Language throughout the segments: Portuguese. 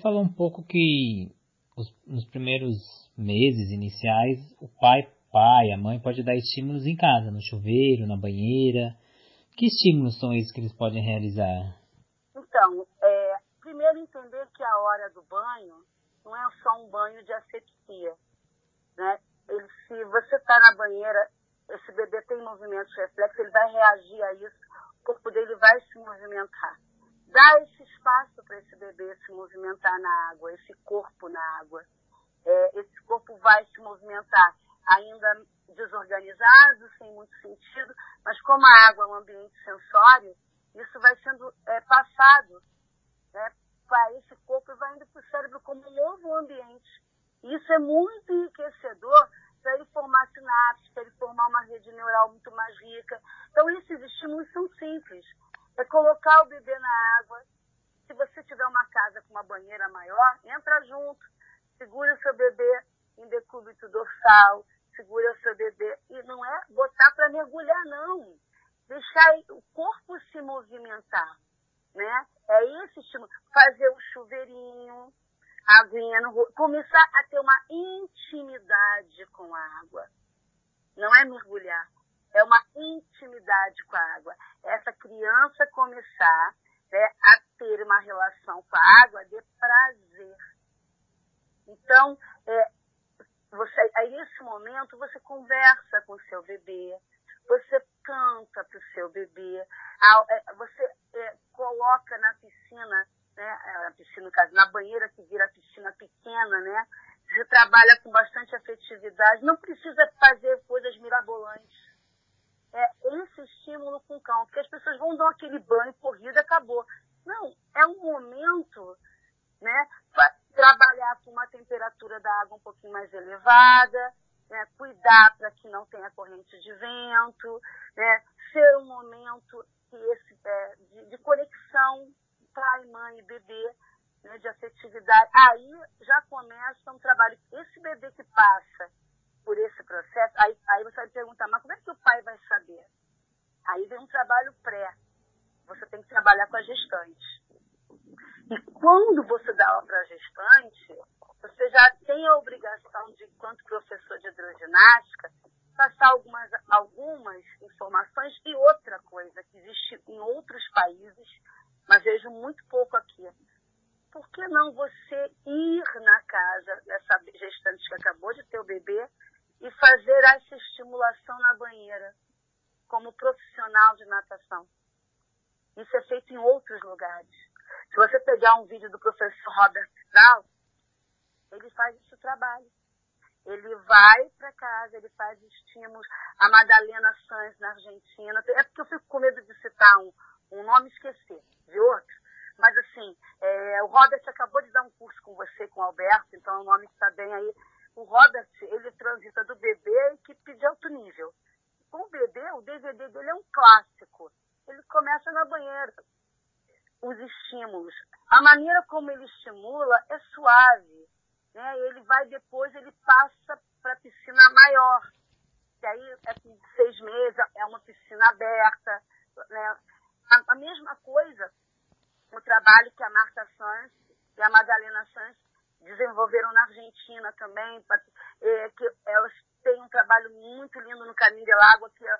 falou um pouco que os, nos primeiros meses iniciais o pai, pai, a mãe pode dar estímulos em casa, no chuveiro, na banheira. Que estímulos são esses que eles podem realizar? Então, é, primeiro entender que a hora do banho não é só um banho de asepsia. Né? Ele, se você está na banheira, esse bebê tem movimentos reflexos, ele vai reagir a isso, o corpo dele vai se movimentar. Dá esse espaço para esse bebê se movimentar na água, esse corpo na água. É, esse corpo vai se movimentar ainda desorganizado, sem muito sentido, mas como a água é um ambiente sensório, isso vai sendo é, passado né, para esse corpo e vai indo para o cérebro como um novo ambiente. Isso é muito enriquecedor para ele formar sinapses, para ele formar uma rede neural muito mais rica. Então, esses estímulos são simples. É colocar o bebê na água. Se você tiver uma casa com uma banheira maior, entra junto, segura o seu bebê em decúbito dorsal, segura o seu bebê. E não é botar para mergulhar, não. Deixar o corpo se movimentar. Né? É esse estímulo. Fazer o chuveirinho, aguinha no rosto. Começar a ter uma intimidade com a água. Não é mergulhar. É uma intimidade com a água. Essa criança começar né, a ter uma relação com a água de prazer. Então, é, você, aí nesse momento você conversa com o seu bebê, você canta para o seu bebê, é, você é, coloca na piscina, né, é, na piscina, na banheira que vira piscina pequena, né? Você trabalha com bastante afetividade, não precisa fazer coisas mirabolantes. É esse estímulo com calma, porque as pessoas vão dar aquele banho, corrida, acabou. Não, é um momento, né? trabalhar com uma temperatura da água um pouquinho mais elevada, né, cuidar para que não tenha corrente de vento, né, ser um momento que esse, é, de, de, conexão pai, mãe e bebê, né, de afetividade. Aí já começa um trabalho. Esse bebê que passa por esse processo, aí, aí você vai perguntar, mas como é que o pai vai saber? Aí vem um trabalho pré. Você tem que trabalhar com a gestante. E quando você dá aula para gestante, você já tem a obrigação de, enquanto professor de hidroginástica, passar algumas, algumas informações e outra coisa que existe em outros países, mas vejo muito pouco aqui. Por que não você ir na casa dessa gestante que acabou de ter o bebê e fazer essa estimulação na banheira, como profissional de natação? É em outros lugares. Se você pegar um vídeo do professor Robert Strauss, ele faz esse trabalho. Ele vai para casa, ele faz estímulos. A Madalena Sanz na Argentina. É porque eu fico com medo de citar um, um nome e esquecer de outro. Mas assim, é, o Robert acabou de dar um curso com você, com o Alberto, então o nome está bem aí. O Robert, ele transita do bebê à equipe de alto nível. Com o bebê, o DVD dele é um clássico. Ele começa na banheira os estímulos. A maneira como ele estimula é suave. Né? Ele vai depois, ele passa para a piscina maior. Que aí é com seis meses, é uma piscina aberta. Né? A, a, mesma coisa, o trabalho que a Marta Sanz e a Madalena Sanz desenvolveram na Argentina também, pra, é, que elas têm um trabalho muito lindo no Caminho de Água, que é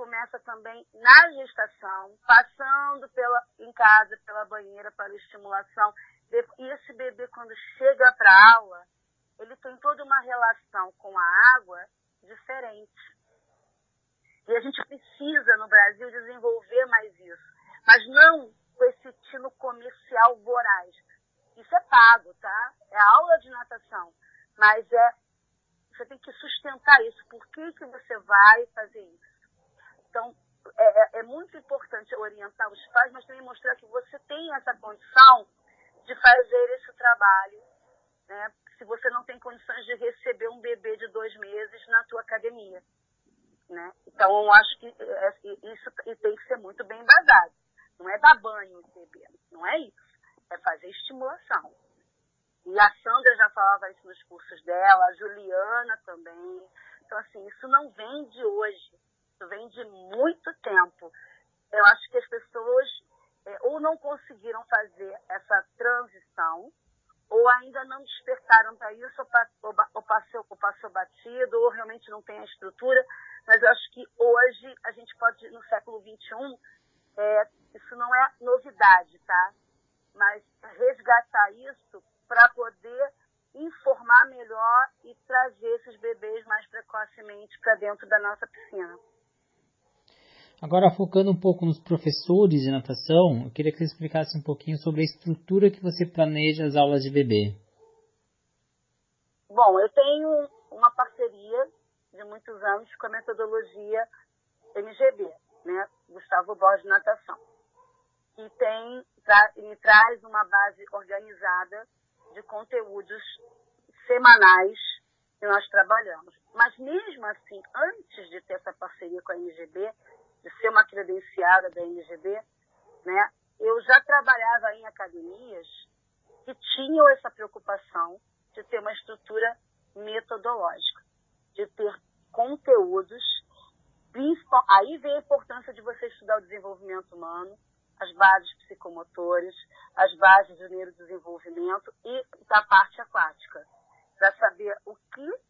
começa também na gestação, passando pela, em casa, pela banheira, para estimulação. E esse bebê, quando chega para a aula, ele tem toda uma relação com a água diferente. E a gente precisa, no Brasil, desenvolver mais isso. Mas não com esse tino comercial voraz. Isso é pago, tá? É aula de natação. Mas é, você tem que sustentar isso. Por que, que você vai fazer isso? É, muito importante orientar os pais, mas também mostrar que você tem essa condição de fazer esse trabalho, né? Se você não tem condições de receber um bebê de dois meses na tua academia, né? Então, eu acho que é, é isso tem que ser muito bem embasado. Não é dar banho no bebê, não é isso. É fazer estimulação. E a Sandra já falava isso nos cursos dela, a Juliana também. Então, assim, isso não vem de hoje isso vem de muito tempo. Eu acho que as pessoas é, ou não conseguiram fazer essa transição, ou ainda não despertaram para isso, ou, ou, passou, ou passou batido, ou realmente não tem a estrutura. Mas eu acho que hoje a gente pode, no século XXI, é, isso não é novidade, tá? Mas resgatar isso para poder informar melhor e trazer esses bebês mais precocemente para dentro da nossa piscina. Agora, focando um pouco nos professores de natação, eu queria que você explicasse um pouquinho sobre a estrutura que você planeja as aulas de bebê. Bom, eu tenho uma parceria de muitos anos com a metodologia MGB, né? Gustavo Borges Natação, que tem, tra me traz uma base organizada de conteúdos semanais que nós trabalhamos. Mas mesmo assim, antes de ter essa parceria com a MGB, de ser uma credenciada da NGB, né, eu já trabalhava em academias que tinham essa preocupação de ter uma estrutura metodológica, de ter conteúdos. Aí vem a importância de você estudar o desenvolvimento humano, as bases psicomotoras, as bases do neurodesenvolvimento e da parte aquática, para saber o que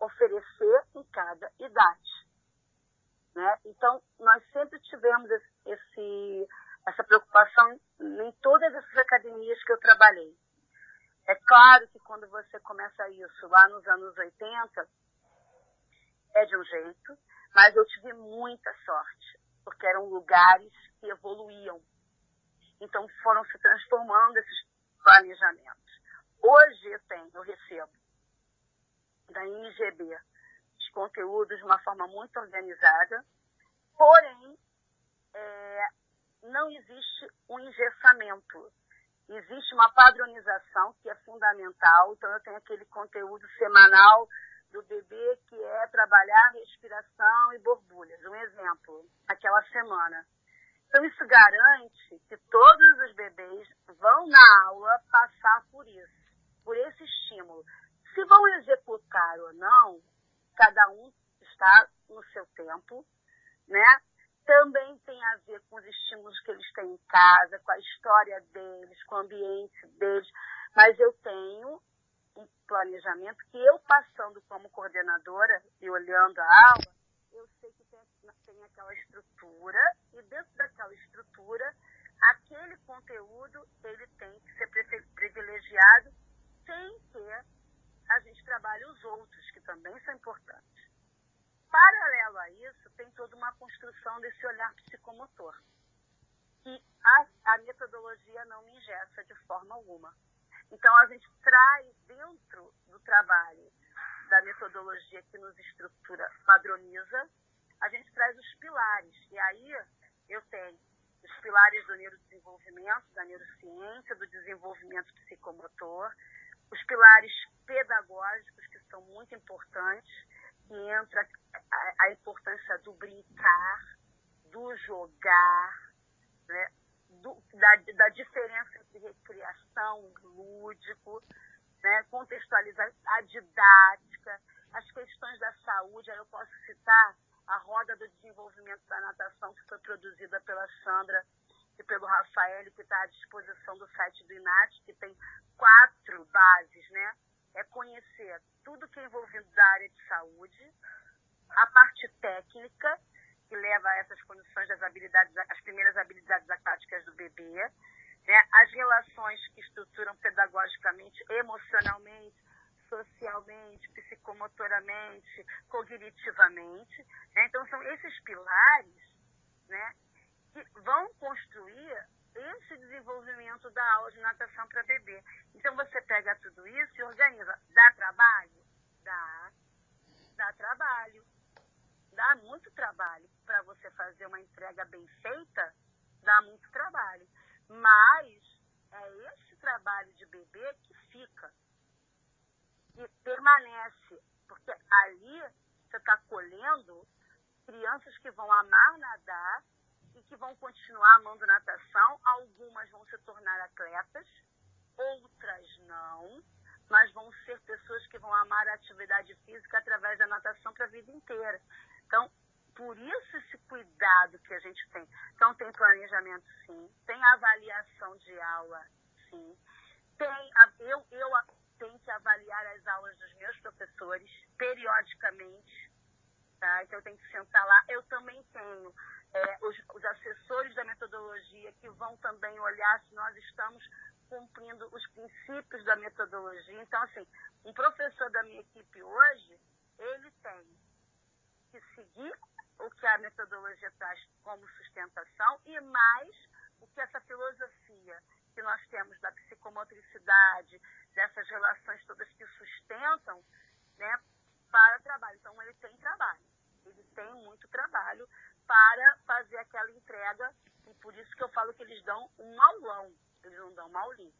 oferecer em cada idade. Né? Então, nós sempre tivemos esse, essa preocupação em todas essas academias que eu trabalhei. É claro que quando você começa isso lá nos anos 80, é de um jeito, mas eu tive muita sorte, porque eram lugares que evoluíam. Então foram se transformando esses planejamentos. Hoje eu tenho, eu recebo da INGB conteúdos de uma forma muito organizada, porém, é, não existe um engessamento. Existe uma padronização que é fundamental, então eu tenho aquele conteúdo semanal do bebê que é trabalhar respiração e borbulhas. Um exemplo, aquela semana. Então isso garante que todos os bebês vão na aula passar por isso, por esse estímulo. Se vão executar ou não, cada um está no seu tempo, né? Também tem a ver com os estímulos que eles têm em casa, com a história deles, com o ambiente deles. Mas eu tenho um planejamento que eu passando como coordenadora e olhando a aula, eu sei que tem, tem aquela estrutura e dentro daquela estrutura, aquele conteúdo ele tem que ser privilegiado sem que a gente trabalha os outros, também são importantes. Paralelo a isso, tem toda uma construção desse olhar psicomotor, que a, a metodologia não me ingessa de forma alguma. Então, a gente traz dentro do trabalho da metodologia que nos estrutura, padroniza, a gente traz os pilares. E aí eu tenho os pilares do neurodesenvolvimento, da neurociência, do desenvolvimento psicomotor, os pilares pedagógicos, que são muito importantes, que entra a, a importância do brincar, do jogar, né? do, da, da diferença entre recreação e lúdico, né? contextualizar a didática, as questões da saúde, aí eu posso citar a roda do desenvolvimento da natação que foi produzida pela Sandra e pelo Rafael, que está à disposição do site do INAT, que tem quatro bases, né? É conhecer tudo que é envolvido da área de saúde, a parte técnica, que leva a essas condições das habilidades, as primeiras habilidades aquáticas do bebê, né? as relações que estruturam pedagogicamente, emocionalmente, socialmente, psicomotoramente, cognitivamente. Né? Então, são esses pilares né, que vão construir esse desenvolvimento da aula de natação para bebê. Então você pega tudo isso e organiza. Dá trabalho? Dá. Dá trabalho. Dá muito trabalho. Para você fazer uma entrega bem feita, dá muito trabalho. Mas é esse trabalho de bebê que fica. E permanece. Porque ali você está colhendo crianças que vão amar nadar e que vão continuar amando natação. Algumas vão se tornar atletas, outras não, mas vão ser pessoas que vão amar a atividade física através da natação para a vida inteira. Então, por isso esse cuidado que a gente tem. Então, tem planejamento, sim, tem avaliação de aula, sim. Tem, eu, eu tenho que avaliar as aulas dos meus professores periodicamente Tá? Então eu tenho que sentar lá. Eu também tenho é, os, os assessores da metodologia que vão também olhar se nós estamos cumprindo os princípios da metodologia. Então, assim, um professor da minha equipe hoje, ele tem que seguir o que a metodologia traz como sustentação e mais o que essa filosofia que nós temos da psicomotricidade, dessas relações todas que sustentam, né, para trabalho. Então, ele tem trabalho. Ele tem muito trabalho para fazer aquela entrega e por isso que eu falo que eles dão um aulão, eles não dão uma aulinha.